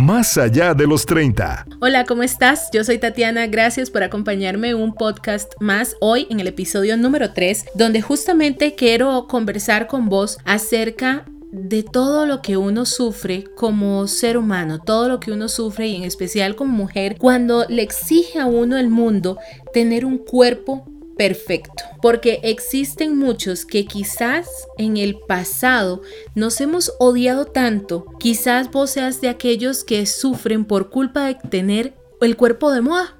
Más allá de los 30. Hola, ¿cómo estás? Yo soy Tatiana, gracias por acompañarme en un podcast más hoy en el episodio número 3, donde justamente quiero conversar con vos acerca de todo lo que uno sufre como ser humano, todo lo que uno sufre y en especial como mujer, cuando le exige a uno el mundo tener un cuerpo perfecto, porque existen muchos que quizás en el pasado nos hemos odiado tanto, quizás vos seas de aquellos que sufren por culpa de tener el cuerpo de moda,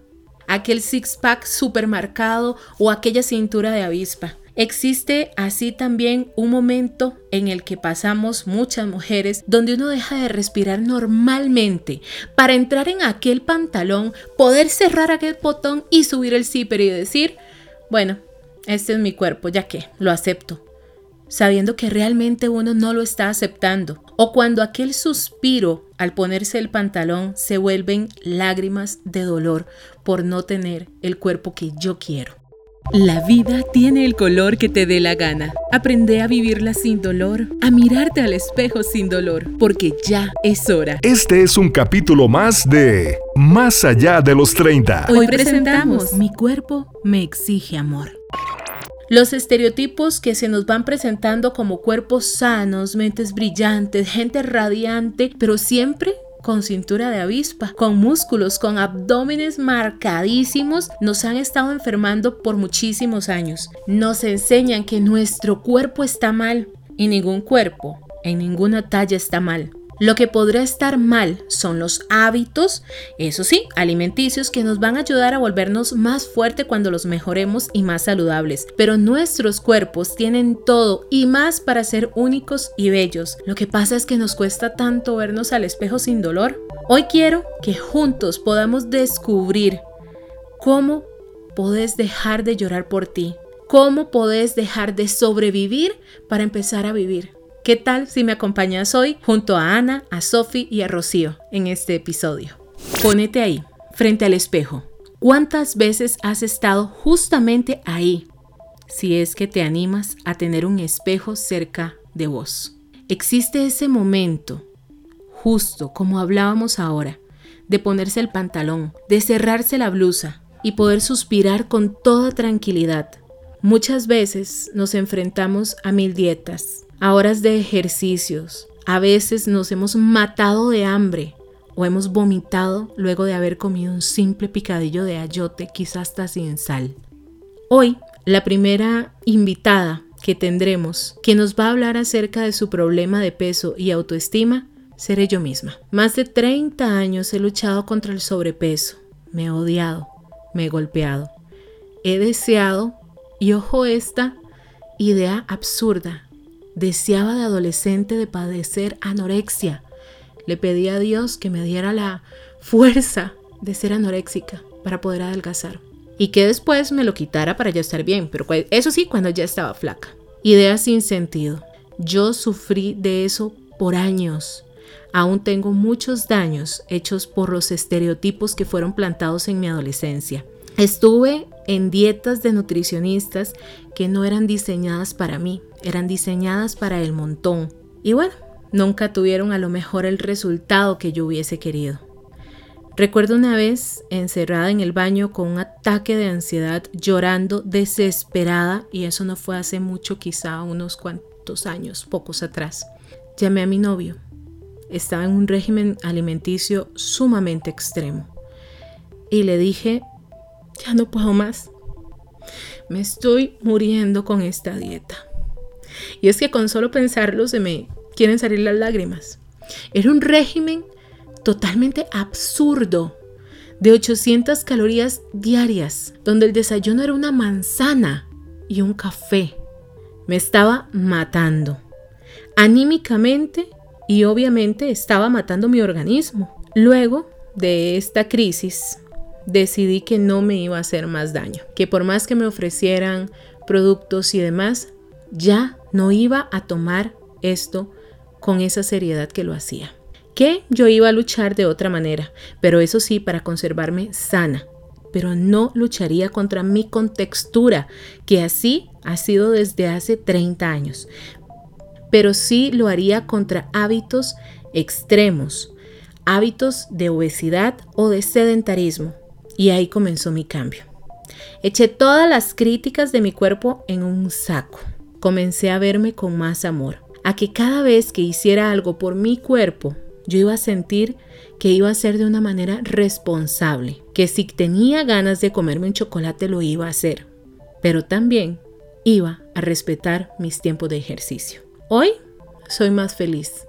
aquel six-pack supermercado o aquella cintura de avispa. Existe así también un momento en el que pasamos muchas mujeres donde uno deja de respirar normalmente para entrar en aquel pantalón, poder cerrar aquel botón y subir el zipper y decir, bueno, este es mi cuerpo, ya que lo acepto, sabiendo que realmente uno no lo está aceptando. O cuando aquel suspiro al ponerse el pantalón se vuelven lágrimas de dolor por no tener el cuerpo que yo quiero. La vida tiene el color que te dé la gana. Aprende a vivirla sin dolor, a mirarte al espejo sin dolor, porque ya es hora. Este es un capítulo más de Más allá de los 30. Hoy presentamos Mi cuerpo me exige amor. Los estereotipos que se nos van presentando como cuerpos sanos, mentes brillantes, gente radiante, pero siempre con cintura de avispa, con músculos, con abdómenes marcadísimos, nos han estado enfermando por muchísimos años. Nos enseñan que nuestro cuerpo está mal y ningún cuerpo en ninguna talla está mal. Lo que podrá estar mal son los hábitos, eso sí, alimenticios que nos van a ayudar a volvernos más fuerte cuando los mejoremos y más saludables. Pero nuestros cuerpos tienen todo y más para ser únicos y bellos. Lo que pasa es que nos cuesta tanto vernos al espejo sin dolor. Hoy quiero que juntos podamos descubrir cómo podés dejar de llorar por ti, cómo podés dejar de sobrevivir para empezar a vivir. ¿Qué tal si me acompañas hoy junto a Ana, a Sophie y a Rocío en este episodio? Ponete ahí, frente al espejo. ¿Cuántas veces has estado justamente ahí? Si es que te animas a tener un espejo cerca de vos. Existe ese momento, justo como hablábamos ahora, de ponerse el pantalón, de cerrarse la blusa y poder suspirar con toda tranquilidad. Muchas veces nos enfrentamos a mil dietas, horas de ejercicios. A veces nos hemos matado de hambre o hemos vomitado luego de haber comido un simple picadillo de ayote, quizás hasta sin sal. Hoy, la primera invitada que tendremos, que nos va a hablar acerca de su problema de peso y autoestima, seré yo misma. Más de 30 años he luchado contra el sobrepeso, me he odiado, me he golpeado, he deseado, y ojo esta idea absurda, Deseaba de adolescente de padecer anorexia. Le pedí a Dios que me diera la fuerza de ser anoréxica para poder adelgazar. Y que después me lo quitara para ya estar bien, pero eso sí, cuando ya estaba flaca. Ideas sin sentido. Yo sufrí de eso por años. Aún tengo muchos daños hechos por los estereotipos que fueron plantados en mi adolescencia. Estuve en dietas de nutricionistas que no eran diseñadas para mí, eran diseñadas para el montón. Y bueno, nunca tuvieron a lo mejor el resultado que yo hubiese querido. Recuerdo una vez encerrada en el baño con un ataque de ansiedad, llorando desesperada, y eso no fue hace mucho, quizá unos cuantos años, pocos atrás. Llamé a mi novio. Estaba en un régimen alimenticio sumamente extremo. Y le dije, ya no puedo más. Me estoy muriendo con esta dieta. Y es que con solo pensarlo se me quieren salir las lágrimas. Era un régimen totalmente absurdo de 800 calorías diarias, donde el desayuno era una manzana y un café. Me estaba matando. Anímicamente y obviamente estaba matando mi organismo. Luego de esta crisis, decidí que no me iba a hacer más daño, que por más que me ofrecieran productos y demás, ya no iba a tomar esto con esa seriedad que lo hacía. Que yo iba a luchar de otra manera, pero eso sí, para conservarme sana. Pero no lucharía contra mi contextura, que así ha sido desde hace 30 años. Pero sí lo haría contra hábitos extremos, hábitos de obesidad o de sedentarismo. Y ahí comenzó mi cambio. Eché todas las críticas de mi cuerpo en un saco. Comencé a verme con más amor, a que cada vez que hiciera algo por mi cuerpo, yo iba a sentir que iba a ser de una manera responsable, que si tenía ganas de comerme un chocolate lo iba a hacer, pero también iba a respetar mis tiempos de ejercicio. Hoy soy más feliz.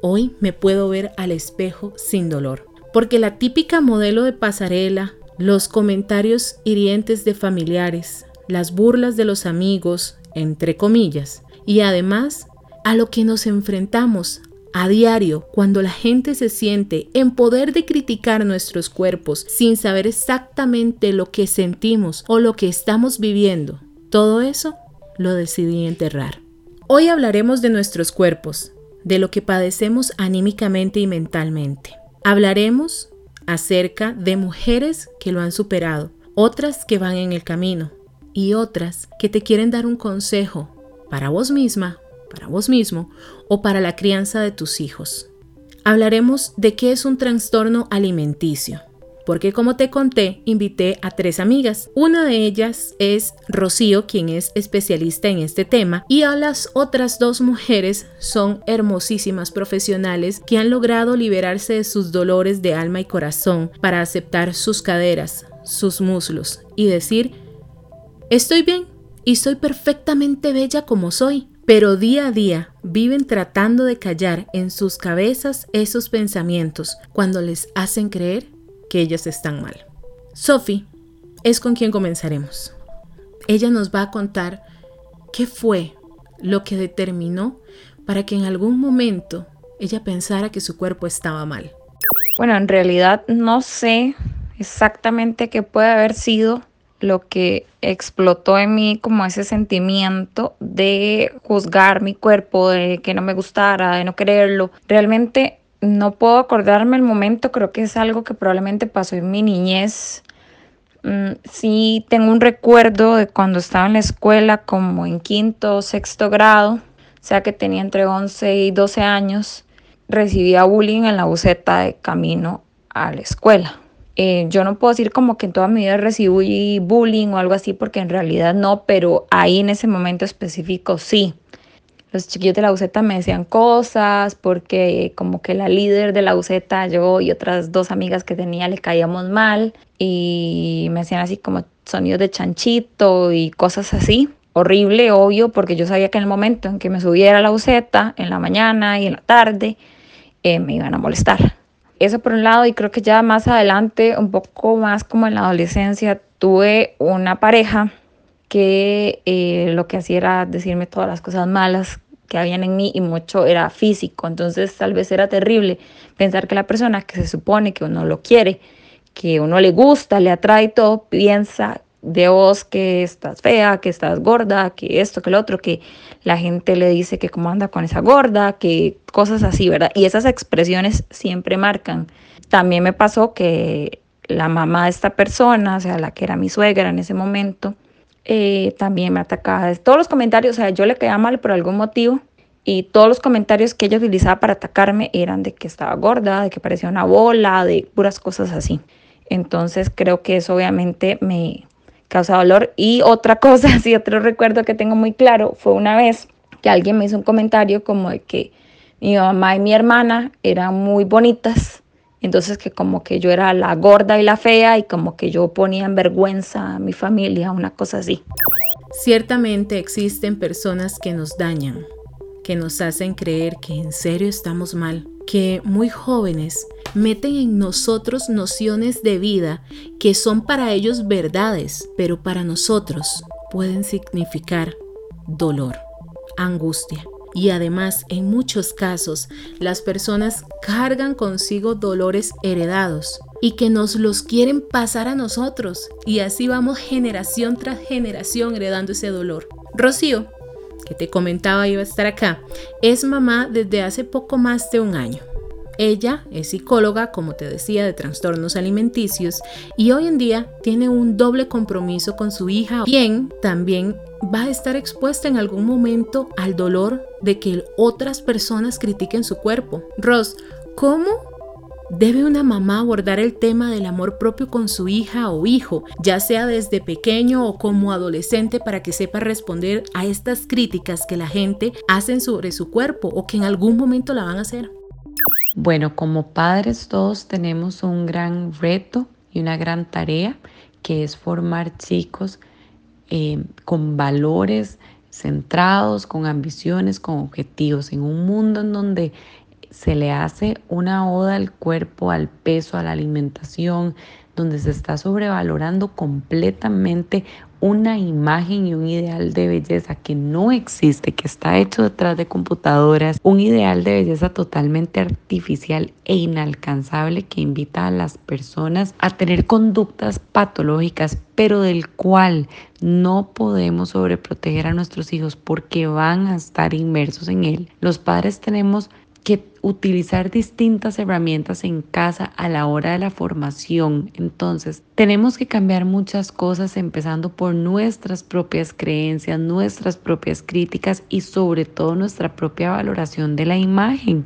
Hoy me puedo ver al espejo sin dolor, porque la típica modelo de pasarela, los comentarios hirientes de familiares, las burlas de los amigos, entre comillas, y además a lo que nos enfrentamos a diario, cuando la gente se siente en poder de criticar nuestros cuerpos sin saber exactamente lo que sentimos o lo que estamos viviendo, todo eso lo decidí enterrar. Hoy hablaremos de nuestros cuerpos, de lo que padecemos anímicamente y mentalmente. Hablaremos acerca de mujeres que lo han superado, otras que van en el camino y otras que te quieren dar un consejo para vos misma para vos mismo o para la crianza de tus hijos. Hablaremos de qué es un trastorno alimenticio, porque como te conté, invité a tres amigas. Una de ellas es Rocío, quien es especialista en este tema, y a las otras dos mujeres son hermosísimas profesionales que han logrado liberarse de sus dolores de alma y corazón para aceptar sus caderas, sus muslos y decir, estoy bien y soy perfectamente bella como soy pero día a día viven tratando de callar en sus cabezas esos pensamientos cuando les hacen creer que ellas están mal. Sophie es con quien comenzaremos. Ella nos va a contar qué fue lo que determinó para que en algún momento ella pensara que su cuerpo estaba mal. Bueno, en realidad no sé exactamente qué puede haber sido lo que explotó en mí como ese sentimiento de juzgar mi cuerpo, de que no me gustara, de no quererlo. Realmente no puedo acordarme el momento, creo que es algo que probablemente pasó en mi niñez. Mm, sí tengo un recuerdo de cuando estaba en la escuela como en quinto o sexto grado, o sea que tenía entre 11 y 12 años, recibía bullying en la buceta de camino a la escuela. Eh, yo no puedo decir como que en toda mi vida recibí bullying o algo así, porque en realidad no, pero ahí en ese momento específico sí. Los chiquillos de la UZ me decían cosas porque como que la líder de la UZ, yo y otras dos amigas que tenía le caíamos mal y me hacían así como sonidos de chanchito y cosas así. Horrible, obvio, porque yo sabía que en el momento en que me subiera a la UZ, en la mañana y en la tarde, eh, me iban a molestar. Eso por un lado, y creo que ya más adelante, un poco más como en la adolescencia, tuve una pareja que eh, lo que hacía era decirme todas las cosas malas que habían en mí y mucho era físico. Entonces tal vez era terrible pensar que la persona que se supone que uno lo quiere, que uno le gusta, le atrae todo, piensa de vos que estás fea, que estás gorda, que esto, que lo otro, que la gente le dice que cómo anda con esa gorda, que cosas así, ¿verdad? Y esas expresiones siempre marcan. También me pasó que la mamá de esta persona, o sea, la que era mi suegra en ese momento, eh, también me atacaba. Todos los comentarios, o sea, yo le caía mal por algún motivo y todos los comentarios que ella utilizaba para atacarme eran de que estaba gorda, de que parecía una bola, de puras cosas así. Entonces creo que eso obviamente me, causa dolor. Y otra cosa, sí, otro recuerdo que tengo muy claro, fue una vez que alguien me hizo un comentario como de que mi mamá y mi hermana eran muy bonitas, entonces que como que yo era la gorda y la fea y como que yo ponía en vergüenza a mi familia, una cosa así. Ciertamente existen personas que nos dañan, que nos hacen creer que en serio estamos mal, que muy jóvenes meten en nosotros nociones de vida que son para ellos verdades, pero para nosotros pueden significar dolor, angustia. Y además, en muchos casos, las personas cargan consigo dolores heredados y que nos los quieren pasar a nosotros. Y así vamos generación tras generación heredando ese dolor. Rocío, que te comentaba iba a estar acá, es mamá desde hace poco más de un año. Ella es psicóloga, como te decía, de trastornos alimenticios y hoy en día tiene un doble compromiso con su hija, quien también va a estar expuesta en algún momento al dolor de que otras personas critiquen su cuerpo. Ross, ¿cómo ¿Debe una mamá abordar el tema del amor propio con su hija o hijo, ya sea desde pequeño o como adolescente, para que sepa responder a estas críticas que la gente hace sobre su cuerpo o que en algún momento la van a hacer? Bueno, como padres todos tenemos un gran reto y una gran tarea que es formar chicos eh, con valores centrados, con ambiciones, con objetivos, en un mundo en donde se le hace una oda al cuerpo, al peso, a la alimentación, donde se está sobrevalorando completamente una imagen y un ideal de belleza que no existe, que está hecho detrás de computadoras, un ideal de belleza totalmente artificial e inalcanzable que invita a las personas a tener conductas patológicas, pero del cual no podemos sobreproteger a nuestros hijos porque van a estar inmersos en él. Los padres tenemos utilizar distintas herramientas en casa a la hora de la formación. Entonces, tenemos que cambiar muchas cosas empezando por nuestras propias creencias, nuestras propias críticas y sobre todo nuestra propia valoración de la imagen.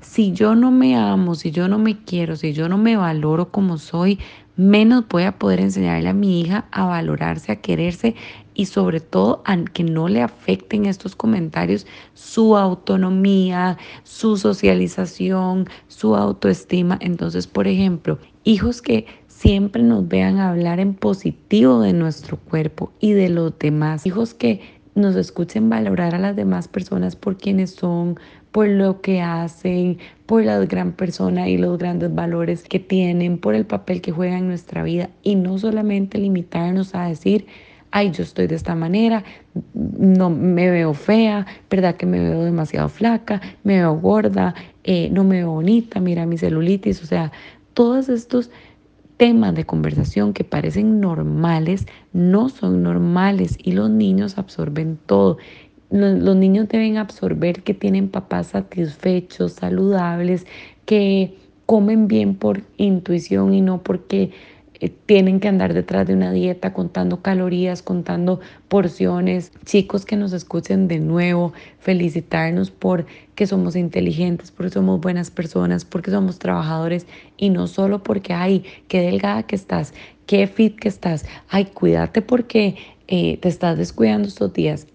Si yo no me amo, si yo no me quiero, si yo no me valoro como soy, menos voy a poder enseñarle a mi hija a valorarse, a quererse y sobre todo a que no le afecten estos comentarios su autonomía, su socialización, su autoestima. Entonces, por ejemplo, hijos que siempre nos vean hablar en positivo de nuestro cuerpo y de los demás, hijos que nos escuchen valorar a las demás personas por quienes son, por lo que hacen, por la gran persona y los grandes valores que tienen, por el papel que juegan en nuestra vida y no solamente limitarnos a decir, ay, yo estoy de esta manera, no me veo fea, verdad que me veo demasiado flaca, me veo gorda, eh, no me veo bonita, mira mi celulitis, o sea, todos estos temas de conversación que parecen normales no son normales y los niños absorben todo. Los, niños deben absorber que tienen papás satisfechos, saludables, que comen bien por intuición y no porque eh, tienen que andar detrás de una dieta contando calorías, contando porciones. Chicos que nos escuchen de nuevo, felicitarnos por que somos inteligentes, porque somos buenas personas, porque somos trabajadores y no solo porque, ay, qué delgada que estás, qué fit que estás, ay, cuídate porque eh, te estás descuidando estos días.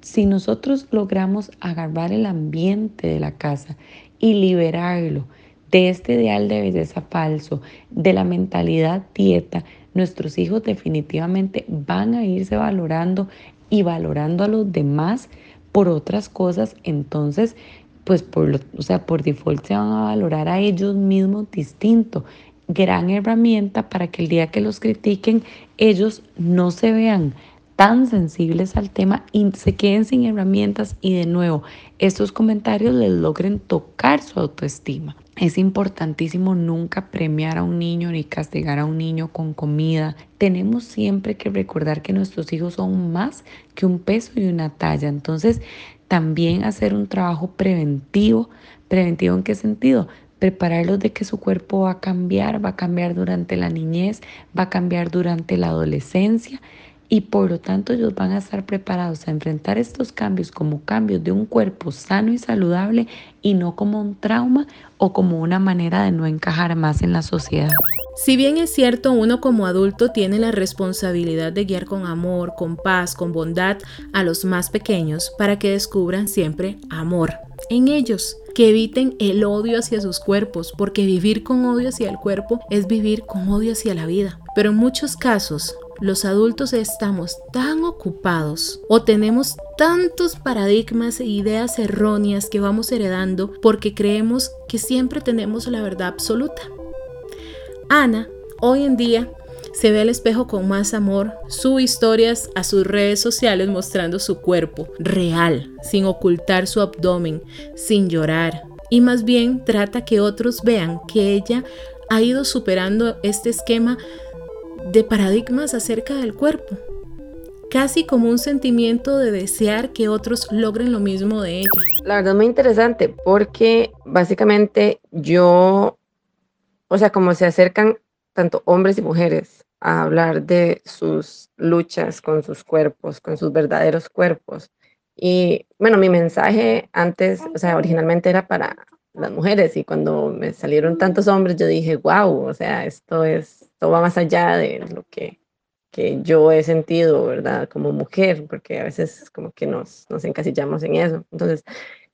Si nosotros logramos agarrar el ambiente de la casa y liberarlo, de este ideal de belleza falso, de la mentalidad dieta, nuestros hijos definitivamente van a irse valorando y valorando a los demás por otras cosas, entonces pues por, o sea, por default se van a valorar a ellos mismos distinto. Gran herramienta para que el día que los critiquen ellos no se vean tan sensibles al tema y se queden sin herramientas y de nuevo estos comentarios les logren tocar su autoestima. Es importantísimo nunca premiar a un niño ni castigar a un niño con comida. Tenemos siempre que recordar que nuestros hijos son más que un peso y una talla. Entonces, también hacer un trabajo preventivo. ¿Preventivo en qué sentido? Prepararlos de que su cuerpo va a cambiar, va a cambiar durante la niñez, va a cambiar durante la adolescencia y por lo tanto ellos van a estar preparados a enfrentar estos cambios como cambios de un cuerpo sano y saludable y no como un trauma o como una manera de no encajar más en la sociedad. Si bien es cierto, uno como adulto tiene la responsabilidad de guiar con amor, con paz, con bondad a los más pequeños para que descubran siempre amor en ellos, que eviten el odio hacia sus cuerpos, porque vivir con odio hacia el cuerpo es vivir con odio hacia la vida. Pero en muchos casos, los adultos estamos tan ocupados o tenemos tantos paradigmas e ideas erróneas que vamos heredando porque creemos que siempre tenemos la verdad absoluta. Ana, hoy en día, se ve al espejo con más amor, sube historias a sus redes sociales mostrando su cuerpo real, sin ocultar su abdomen, sin llorar, y más bien trata que otros vean que ella ha ido superando este esquema de paradigmas acerca del cuerpo, casi como un sentimiento de desear que otros logren lo mismo de ella. La verdad es muy interesante porque básicamente yo, o sea, como se acercan tanto hombres y mujeres a hablar de sus luchas con sus cuerpos, con sus verdaderos cuerpos. Y bueno, mi mensaje antes, o sea, originalmente era para las mujeres y cuando me salieron tantos hombres yo dije, wow, o sea, esto es, esto va más allá de lo que, que yo he sentido, ¿verdad? Como mujer, porque a veces como que nos, nos encasillamos en eso. Entonces,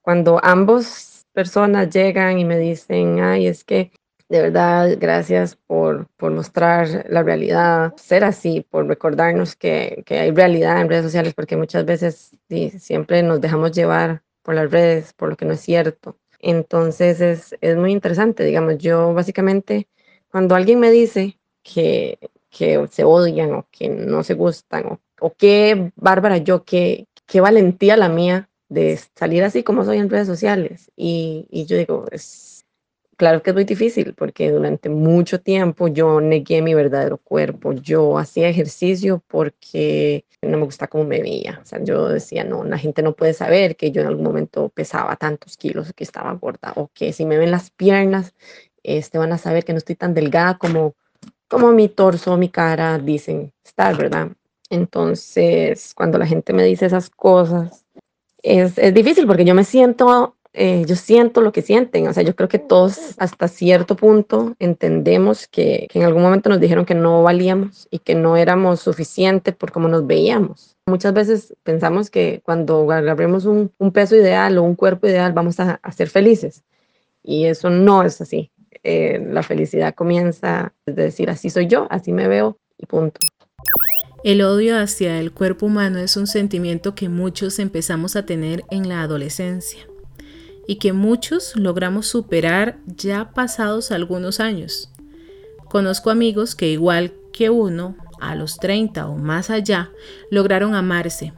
cuando ambos personas llegan y me dicen, ay, es que de verdad, gracias por, por mostrar la realidad, ser así, por recordarnos que, que, hay realidad en redes sociales, porque muchas veces siempre nos dejamos llevar por las redes, por lo que no es cierto. Entonces es, es muy interesante, digamos, yo básicamente, cuando alguien me dice que, que se odian o que no se gustan, o, o qué bárbara yo, qué, qué valentía la mía de salir así como soy en redes sociales. Y, y yo digo, es claro que es muy difícil porque durante mucho tiempo yo negué mi verdadero cuerpo. Yo hacía ejercicio porque no me gusta cómo me veía. O sea, yo decía, no, la gente no puede saber que yo en algún momento pesaba tantos kilos, que estaba gorda, o que si me ven las piernas, este, van a saber que no estoy tan delgada como, como mi torso, mi cara dicen estar, ¿verdad? Entonces, cuando la gente me dice esas cosas, es, es difícil porque yo me siento eh, yo siento lo que sienten, o sea, yo creo que todos hasta cierto punto entendemos que, que, en algún momento nos dijeron que no valíamos y que no éramos suficientes por cómo nos veíamos. Muchas veces pensamos que cuando agarremos un, un peso ideal o un cuerpo ideal vamos a, a ser felices y eso no es así. Eh, la felicidad comienza desde decir así soy yo, así me veo y punto. El odio hacia el cuerpo humano es un sentimiento que muchos empezamos a tener en la adolescencia y que muchos logramos superar ya pasados algunos años. Conozco amigos que igual que uno, a los 30 o más allá, lograron amarse.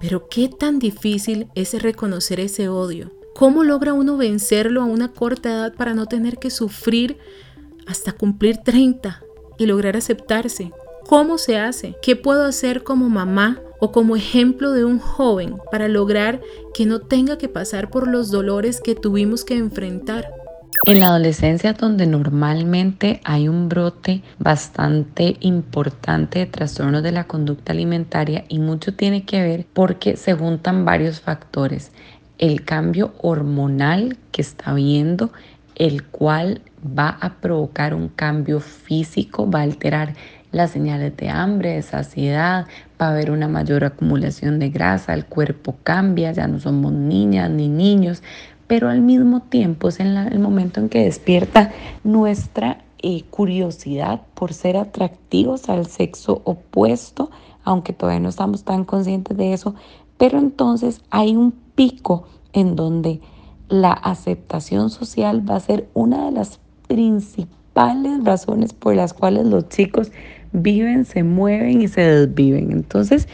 Pero qué tan difícil es reconocer ese odio. ¿Cómo logra uno vencerlo a una corta edad para no tener que sufrir hasta cumplir 30 y lograr aceptarse? ¿Cómo se hace? ¿Qué puedo hacer como mamá o como ejemplo de un joven para lograr que no tenga que pasar por los dolores que tuvimos que enfrentar. En la adolescencia donde normalmente hay un brote bastante importante de trastornos de la conducta alimentaria y mucho tiene que ver porque se juntan varios factores. El cambio hormonal que está viendo, el cual va a provocar un cambio físico, va a alterar las señales de hambre, de saciedad, va a haber una mayor acumulación de grasa, el cuerpo cambia, ya no somos niñas ni niños, pero al mismo tiempo es en el momento en que despierta nuestra eh, curiosidad por ser atractivos al sexo opuesto, aunque todavía no estamos tan conscientes de eso, pero entonces hay un pico en donde la aceptación social va a ser una de las principales razones por las cuales los chicos viven, se mueven y se desviven. Entonces,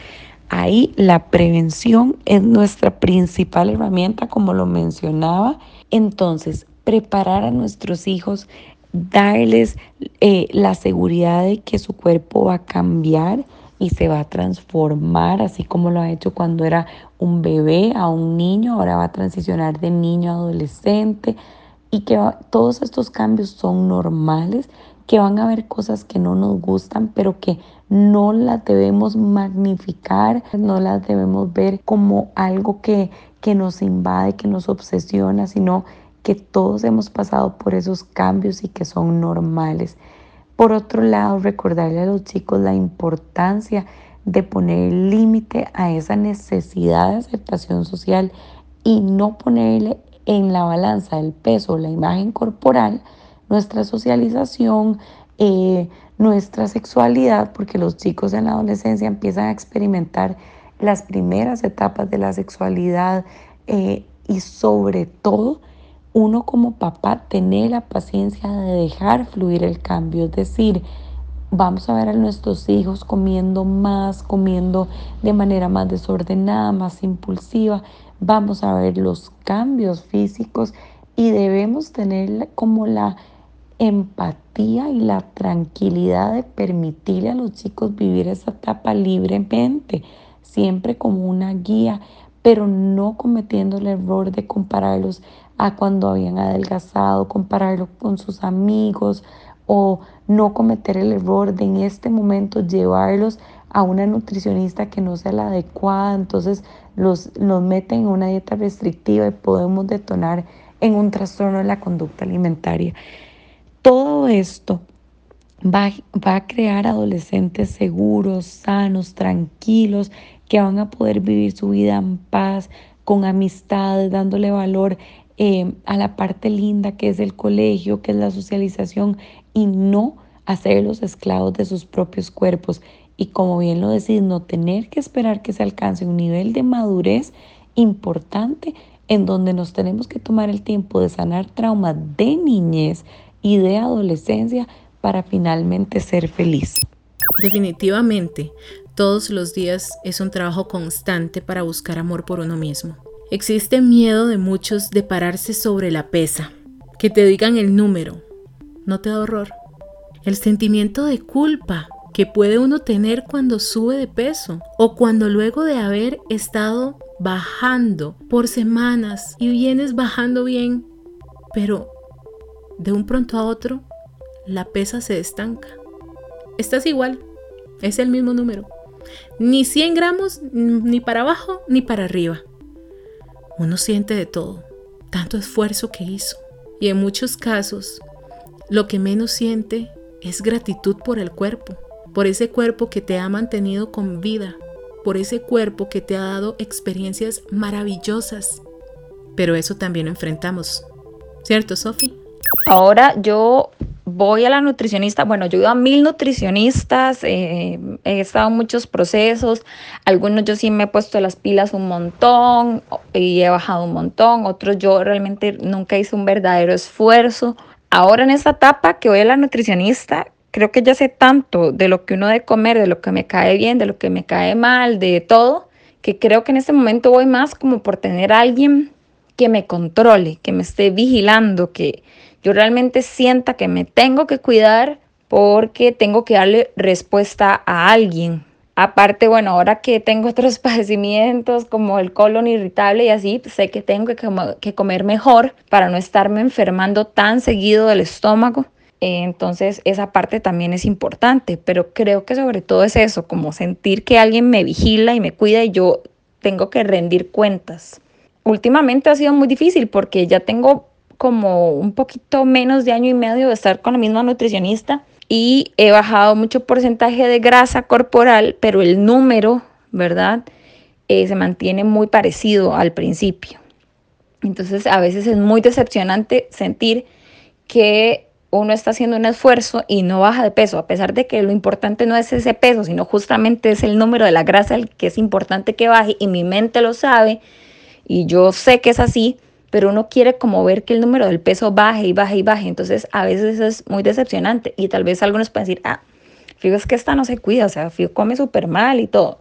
ahí la prevención es nuestra principal herramienta, como lo mencionaba. Entonces, preparar a nuestros hijos, darles eh, la seguridad de que su cuerpo va a cambiar y se va a transformar, así como lo ha hecho cuando era un bebé a un niño, ahora va a transicionar de niño a adolescente y que todos estos cambios son normales, que van a haber cosas que no nos gustan, pero que no las debemos magnificar, no las debemos ver como algo que, que nos invade, que nos obsesiona, sino que todos hemos pasado por esos cambios y que son normales. Por otro lado, recordarle a los chicos la importancia de poner límite a esa necesidad de aceptación social y no ponerle en la balanza el peso, la imagen corporal, nuestra socialización, eh, nuestra sexualidad, porque los chicos en la adolescencia empiezan a experimentar las primeras etapas de la sexualidad eh, y sobre todo uno como papá tener la paciencia de dejar fluir el cambio, es decir, vamos a ver a nuestros hijos comiendo más, comiendo de manera más desordenada, más impulsiva, vamos a ver los cambios físicos y debemos tener como la empatía y la tranquilidad de permitirle a los chicos vivir esa etapa libremente, siempre como una guía, pero no cometiendo el error de compararlos a cuando habían adelgazado, compararlo con sus amigos o no cometer el error de en este momento llevarlos a una nutricionista que no sea la adecuada, entonces los, los meten en una dieta restrictiva y podemos detonar en un trastorno de la conducta alimentaria. Todo esto va, va a crear adolescentes seguros, sanos, tranquilos, que van a poder vivir su vida en paz, con amistad, dándole valor eh, a la parte linda que es el colegio, que es la socialización, y no hacerlos esclavos de sus propios cuerpos. Y como bien lo decís, no tener que esperar que se alcance un nivel de madurez importante en donde nos tenemos que tomar el tiempo de sanar traumas de niñez y de adolescencia para finalmente ser feliz. Definitivamente, todos los días es un trabajo constante para buscar amor por uno mismo. Existe miedo de muchos de pararse sobre la pesa, que te digan el número. ¿No te da horror? El sentimiento de culpa que puede uno tener cuando sube de peso o cuando luego de haber estado bajando por semanas y vienes bajando bien, pero de un pronto a otro la pesa se estanca. Estás igual, es el mismo número. Ni 100 gramos, ni para abajo, ni para arriba. Uno siente de todo, tanto esfuerzo que hizo. Y en muchos casos, lo que menos siente es gratitud por el cuerpo, por ese cuerpo que te ha mantenido con vida, por ese cuerpo que te ha dado experiencias maravillosas. Pero eso también enfrentamos, ¿cierto, Sophie? Ahora yo voy a la nutricionista, bueno, yo he ido a mil nutricionistas, eh, he estado en muchos procesos, algunos yo sí me he puesto las pilas un montón y he bajado un montón, otros yo realmente nunca hice un verdadero esfuerzo. Ahora en esta etapa que voy a la nutricionista, creo que ya sé tanto de lo que uno debe comer, de lo que me cae bien, de lo que me cae mal, de todo, que creo que en este momento voy más como por tener alguien que me controle, que me esté vigilando, que yo realmente sienta que me tengo que cuidar porque tengo que darle respuesta a alguien. Aparte, bueno, ahora que tengo otros padecimientos como el colon irritable y así, pues sé que tengo que, comer mejor para no estarme enfermando tan seguido del estómago. Entonces, esa parte también es importante, pero creo que sobre todo es eso, como sentir que alguien me vigila y me cuida y yo tengo que rendir cuentas. Últimamente ha sido muy difícil porque ya tengo como un poquito menos de año y medio de estar con la misma nutricionista y he bajado mucho porcentaje de grasa corporal, pero el número, ¿verdad? Eh, se mantiene muy parecido al principio. Entonces a veces es muy decepcionante sentir que uno está haciendo un esfuerzo y no baja de peso, a pesar de que lo importante no es ese peso, sino justamente es el número de la grasa el que es importante que baje y mi mente lo sabe y yo sé que es así, pero uno quiere como ver que el número del peso baje y baje y baje. Entonces a veces es muy decepcionante y tal vez algunos pueden decir, ah, fíjate es que esta no se cuida, o sea, Fijo come súper mal y todo.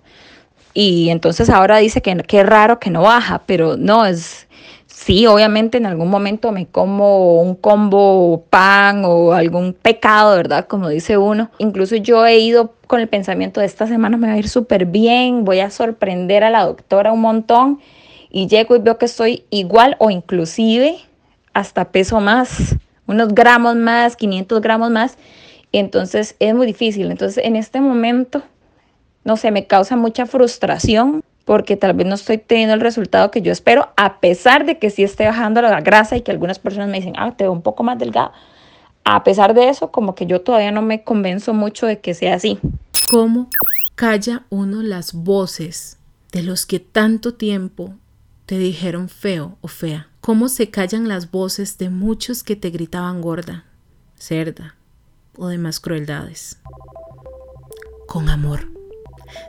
Y entonces ahora dice que qué raro que no baja, pero no, es, sí, obviamente en algún momento me como un combo pan o algún pecado, ¿verdad? Como dice uno. Incluso yo he ido con el pensamiento de esta semana me va a ir súper bien, voy a sorprender a la doctora un montón y llego y veo que estoy igual o inclusive hasta peso más, unos gramos más, 500 gramos más. Entonces es muy difícil. Entonces en este momento, no sé, me causa mucha frustración porque tal vez no estoy teniendo el resultado que yo espero, a pesar de que sí esté bajando la grasa y que algunas personas me dicen, ah, te veo un poco más delgada. A pesar de eso, como que yo todavía no me convenzo mucho de que sea así. ¿Cómo calla uno las voces de los que tanto tiempo te dijeron feo o fea. Cómo se callan las voces de muchos que te gritaban gorda, cerda o demás crueldades. Con amor.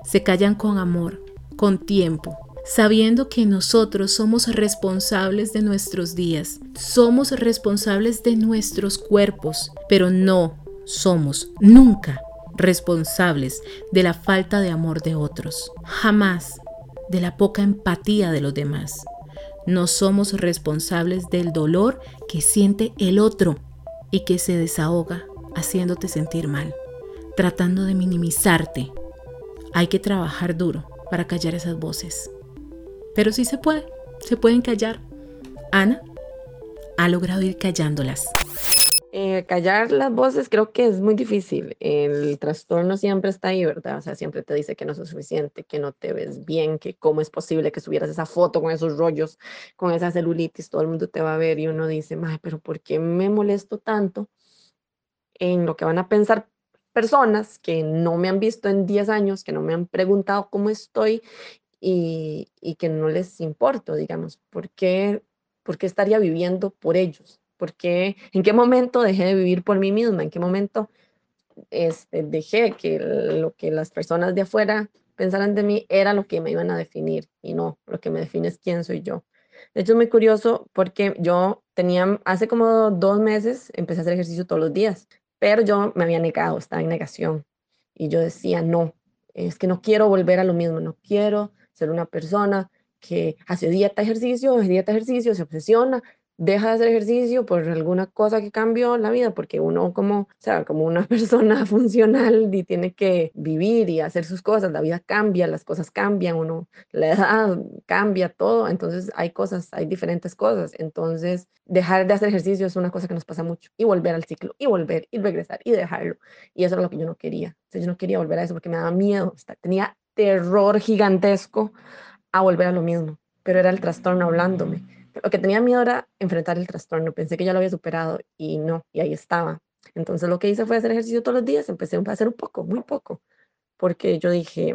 Se callan con amor, con tiempo, sabiendo que nosotros somos responsables de nuestros días, somos responsables de nuestros cuerpos, pero no somos nunca responsables de la falta de amor de otros. Jamás de la poca empatía de los demás. No somos responsables del dolor que siente el otro y que se desahoga haciéndote sentir mal, tratando de minimizarte. Hay que trabajar duro para callar esas voces. Pero sí se puede, se pueden callar. Ana ha logrado ir callándolas. Eh, callar las voces creo que es muy difícil. El trastorno siempre está ahí, ¿verdad? O sea, siempre te dice que no es suficiente, que no te ves bien, que cómo es posible que subieras esa foto con esos rollos, con esa celulitis, todo el mundo te va a ver y uno dice, pero ¿por qué me molesto tanto en lo que van a pensar personas que no me han visto en 10 años, que no me han preguntado cómo estoy y, y que no les importo, digamos? ¿Por qué, ¿Por qué estaría viviendo por ellos? Porque en qué momento dejé de vivir por mí misma, en qué momento este, dejé que lo que las personas de afuera pensaran de mí era lo que me iban a definir y no, lo que me define es quién soy yo. De hecho, es muy curioso porque yo tenía, hace como dos meses, empecé a hacer ejercicio todos los días, pero yo me había negado, estaba en negación. Y yo decía, no, es que no quiero volver a lo mismo, no quiero ser una persona que hace dieta, ejercicio, dieta, ejercicio, se obsesiona, deja de hacer ejercicio por alguna cosa que cambió la vida, porque uno como, o sea, como una persona funcional y tiene que vivir y hacer sus cosas, la vida cambia, las cosas cambian, uno, la edad cambia todo, entonces hay cosas, hay diferentes cosas, entonces dejar de hacer ejercicio es una cosa que nos pasa mucho y volver al ciclo y volver y regresar y dejarlo. Y eso es lo que yo no quería, o yo no quería volver a eso porque me daba miedo, tenía terror gigantesco a volver a lo mismo, pero era el trastorno hablándome lo que tenía miedo era enfrentar el trastorno. Pensé que ya lo había superado y no, y ahí estaba. Entonces lo que hice fue hacer ejercicio todos los días. Empecé a hacer un poco, muy poco, porque yo dije,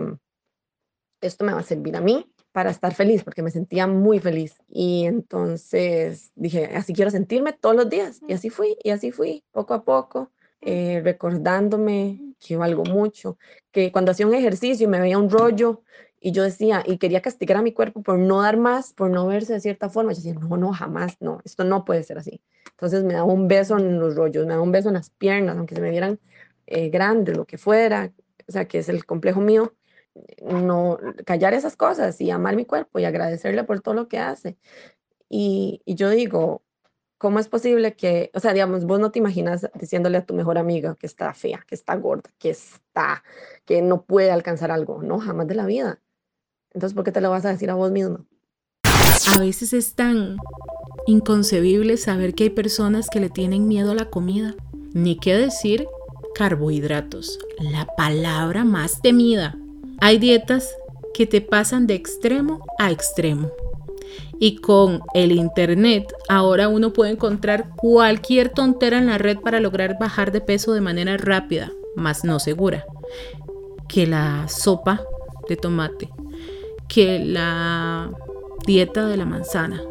esto me va a servir a mí para estar feliz, porque me sentía muy feliz. Y entonces dije, así quiero sentirme todos los días. Y así fui, y así fui, poco a poco, eh, recordándome que valgo mucho, que cuando hacía un ejercicio y me veía un rollo, y yo decía, y quería castigar a mi cuerpo por no dar más, por no verse de cierta forma. Yo decía, no, no, jamás, no, esto no puede ser así. Entonces me daba un beso en los rollos, me daba un beso en las piernas, aunque se me vieran eh, grandes, lo que fuera, o sea, que es el complejo mío, no callar esas cosas y amar mi cuerpo y agradecerle por todo lo que hace. Y, y yo digo, ¿cómo es posible que, o sea, digamos, vos no te imaginas diciéndole a tu mejor amiga que está fea, que está gorda, que está, que no puede alcanzar algo? No, jamás de la vida. Entonces, ¿por qué te lo vas a decir a vos mismo? A veces es tan inconcebible saber que hay personas que le tienen miedo a la comida. Ni qué decir carbohidratos, la palabra más temida. Hay dietas que te pasan de extremo a extremo. Y con el Internet ahora uno puede encontrar cualquier tontera en la red para lograr bajar de peso de manera rápida, más no segura. Que la sopa de tomate, que la dieta de la manzana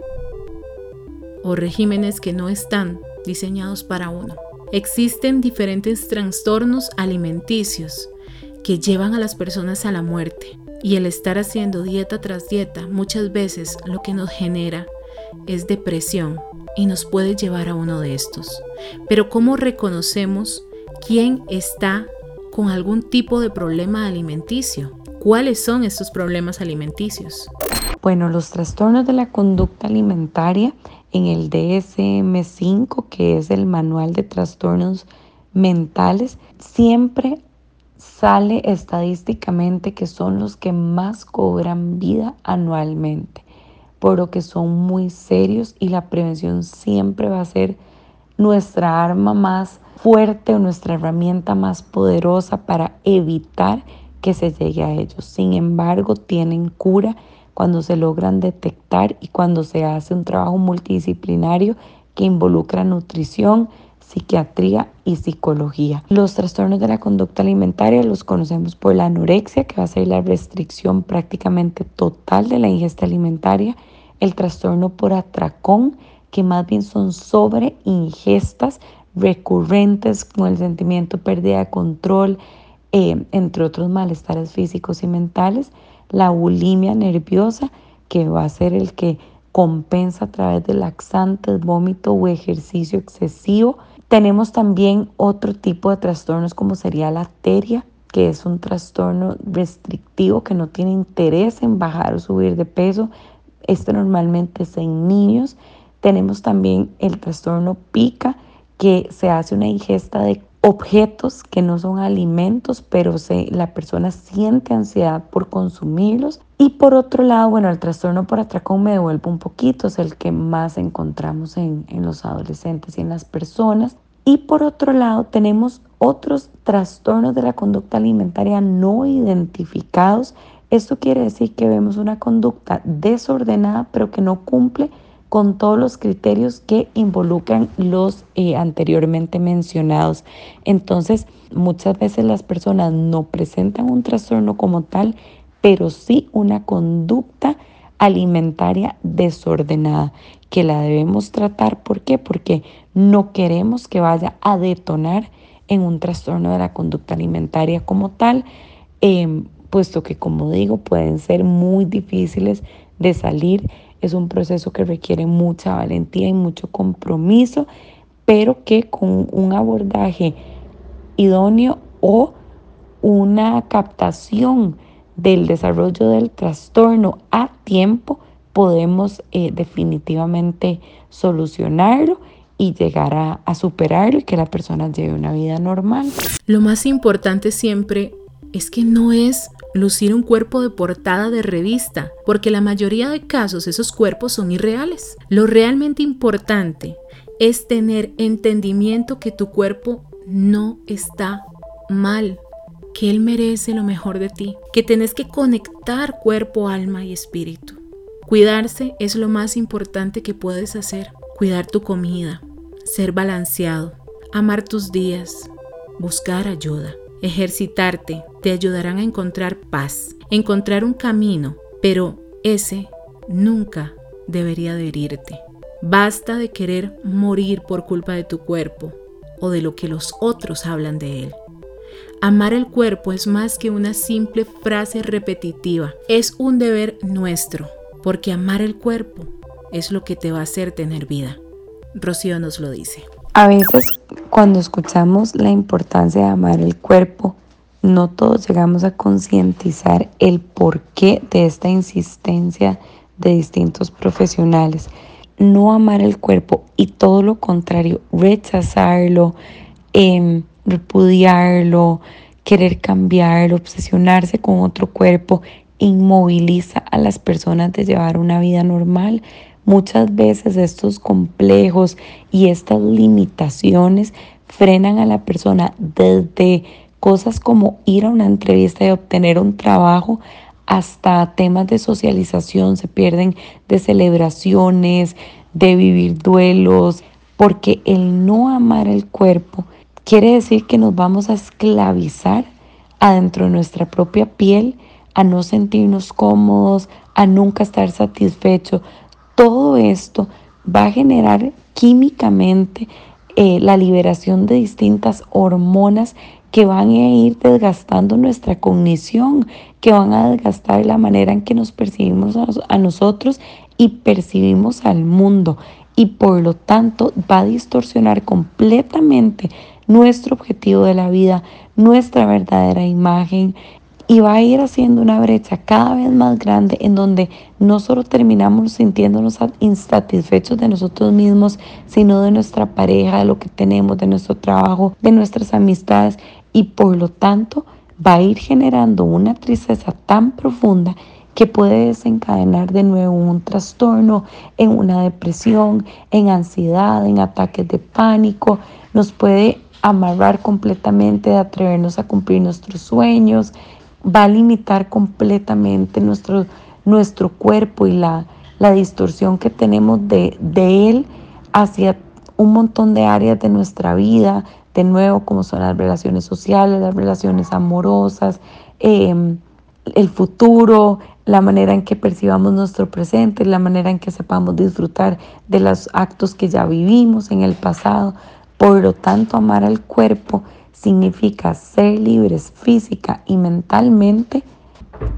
o regímenes que no están diseñados para uno. Existen diferentes trastornos alimenticios que llevan a las personas a la muerte y el estar haciendo dieta tras dieta muchas veces lo que nos genera es depresión y nos puede llevar a uno de estos. Pero ¿cómo reconocemos quién está con algún tipo de problema alimenticio? ¿Cuáles son estos problemas alimenticios? Bueno, los trastornos de la conducta alimentaria en el DSM5, que es el manual de trastornos mentales, siempre sale estadísticamente que son los que más cobran vida anualmente, por lo que son muy serios y la prevención siempre va a ser nuestra arma más fuerte o nuestra herramienta más poderosa para evitar que se llegue a ellos. Sin embargo, tienen cura cuando se logran detectar y cuando se hace un trabajo multidisciplinario que involucra nutrición, psiquiatría y psicología. Los trastornos de la conducta alimentaria los conocemos por la anorexia, que va a ser la restricción prácticamente total de la ingesta alimentaria, el trastorno por atracón, que más bien son sobre ingestas recurrentes con el sentimiento de pérdida de control, eh, entre otros malestares físicos y mentales, la bulimia nerviosa, que va a ser el que compensa a través de laxantes, vómito o ejercicio excesivo. Tenemos también otro tipo de trastornos como sería la teria, que es un trastorno restrictivo que no tiene interés en bajar o subir de peso. Esto normalmente es en niños. Tenemos también el trastorno pica, que se hace una ingesta de objetos que no son alimentos, pero se, la persona siente ansiedad por consumirlos. Y por otro lado, bueno, el trastorno por atracón me devuelve un poquito, es el que más encontramos en, en los adolescentes y en las personas. Y por otro lado, tenemos otros trastornos de la conducta alimentaria no identificados. Esto quiere decir que vemos una conducta desordenada, pero que no cumple con todos los criterios que involucran los eh, anteriormente mencionados. Entonces, muchas veces las personas no presentan un trastorno como tal, pero sí una conducta alimentaria desordenada que la debemos tratar. ¿Por qué? Porque no queremos que vaya a detonar en un trastorno de la conducta alimentaria como tal, em, puesto que, como digo, pueden ser muy difíciles de salir. Es un proceso que requiere mucha valentía y mucho compromiso, pero que con un abordaje idóneo o una captación del desarrollo del trastorno a tiempo, podemos eh, definitivamente solucionarlo y llegar a, a superarlo y que la persona lleve una vida normal. Lo más importante siempre es que no es lucir un cuerpo de portada de revista, porque la mayoría de casos esos cuerpos son irreales. Lo realmente importante es tener entendimiento que tu cuerpo no está mal, que Él merece lo mejor de ti, que tenés que conectar cuerpo, alma y espíritu. Cuidarse es lo más importante que puedes hacer. Cuidar tu comida, ser balanceado, amar tus días, buscar ayuda, ejercitarte, te ayudarán a encontrar paz, encontrar un camino, pero ese nunca debería de herirte. Basta de querer morir por culpa de tu cuerpo o de lo que los otros hablan de él. Amar el cuerpo es más que una simple frase repetitiva, es un deber nuestro, porque amar el cuerpo es lo que te va a hacer tener vida. Rocío nos lo dice. A veces cuando escuchamos la importancia de amar el cuerpo, no todos llegamos a concientizar el porqué de esta insistencia de distintos profesionales. No amar el cuerpo y todo lo contrario, rechazarlo, eh, repudiarlo, querer cambiarlo, obsesionarse con otro cuerpo, inmoviliza a las personas de llevar una vida normal. Muchas veces estos complejos y estas limitaciones frenan a la persona desde cosas como ir a una entrevista y obtener un trabajo hasta temas de socialización, se pierden de celebraciones, de vivir duelos, porque el no amar el cuerpo Quiere decir que nos vamos a esclavizar adentro de nuestra propia piel, a no sentirnos cómodos, a nunca estar satisfechos. Todo esto va a generar químicamente eh, la liberación de distintas hormonas que van a ir desgastando nuestra cognición, que van a desgastar la manera en que nos percibimos a nosotros y percibimos al mundo. Y por lo tanto va a distorsionar completamente nuestro objetivo de la vida, nuestra verdadera imagen y va a ir haciendo una brecha cada vez más grande en donde no solo terminamos sintiéndonos insatisfechos de nosotros mismos, sino de nuestra pareja, de lo que tenemos, de nuestro trabajo, de nuestras amistades y por lo tanto va a ir generando una tristeza tan profunda que puede desencadenar de nuevo un trastorno, en una depresión, en ansiedad, en ataques de pánico, nos puede amarrar completamente, de atrevernos a cumplir nuestros sueños, va a limitar completamente nuestro, nuestro cuerpo y la, la distorsión que tenemos de, de él hacia un montón de áreas de nuestra vida, de nuevo como son las relaciones sociales, las relaciones amorosas, em, el futuro, la manera en que percibamos nuestro presente, la manera en que sepamos disfrutar de los actos que ya vivimos en el pasado. Por lo tanto, amar al cuerpo significa ser libres física y mentalmente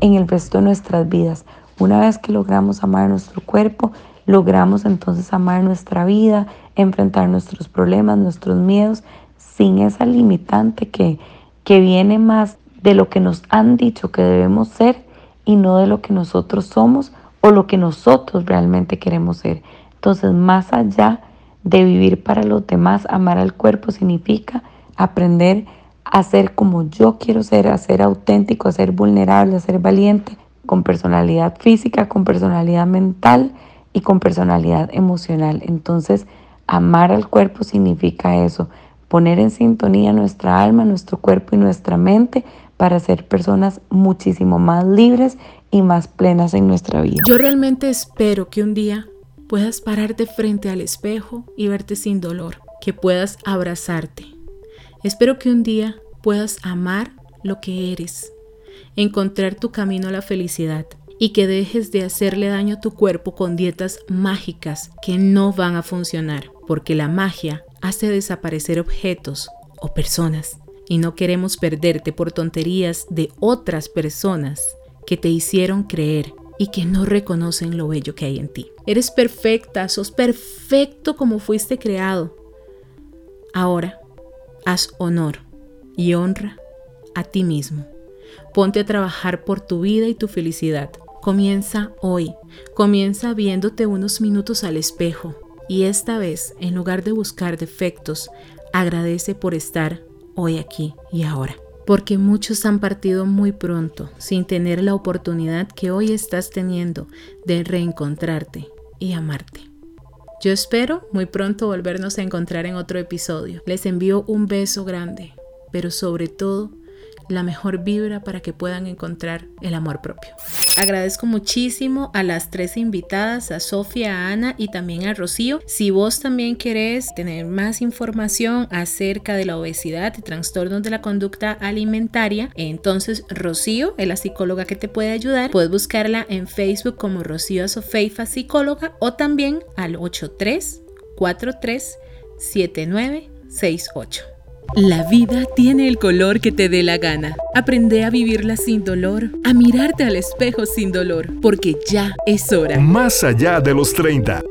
en el resto de nuestras vidas. Una vez que logramos amar nuestro cuerpo, logramos entonces amar nuestra vida, enfrentar nuestros problemas, nuestros miedos, sin esa limitante que, que viene más de lo que nos han dicho que debemos ser y no de lo que nosotros somos o lo que nosotros realmente queremos ser. Entonces, más allá de vivir para los demás, amar al cuerpo significa aprender a ser como yo quiero ser, a ser auténtico, a ser vulnerable, a ser valiente, con personalidad física, con personalidad mental y con personalidad emocional. Entonces, amar al cuerpo significa eso, poner en sintonía nuestra alma, nuestro cuerpo y nuestra mente para ser personas muchísimo más libres y más plenas en nuestra vida. Yo realmente espero que un día puedas pararte frente al espejo y verte sin dolor, que puedas abrazarte. Espero que un día puedas amar lo que eres, encontrar tu camino a la felicidad y que dejes de hacerle daño a tu cuerpo con dietas mágicas que no van a funcionar, porque la magia hace desaparecer objetos o personas y no queremos perderte por tonterías de otras personas que te hicieron creer y que no reconocen lo bello que hay en ti. Eres perfecta, sos perfecto como fuiste creado. Ahora, haz honor y honra a ti mismo. Ponte a trabajar por tu vida y tu felicidad. Comienza hoy. Comienza viéndote unos minutos al espejo. Y esta vez, en lugar de buscar defectos, agradece por estar hoy aquí y ahora. Porque muchos han partido muy pronto sin tener la oportunidad que hoy estás teniendo de reencontrarte y amarte. Yo espero muy pronto volvernos a encontrar en otro episodio. Les envío un beso grande, pero sobre todo la mejor vibra para que puedan encontrar el amor propio. Agradezco muchísimo a las tres invitadas, a Sofía, a Ana y también a Rocío. Si vos también querés tener más información acerca de la obesidad y trastornos de la conducta alimentaria, entonces Rocío es la psicóloga que te puede ayudar. Puedes buscarla en Facebook como Rocío Sofeifa Psicóloga o también al 8343 7968. La vida tiene el color que te dé la gana. Aprende a vivirla sin dolor, a mirarte al espejo sin dolor, porque ya es hora. Más allá de los 30.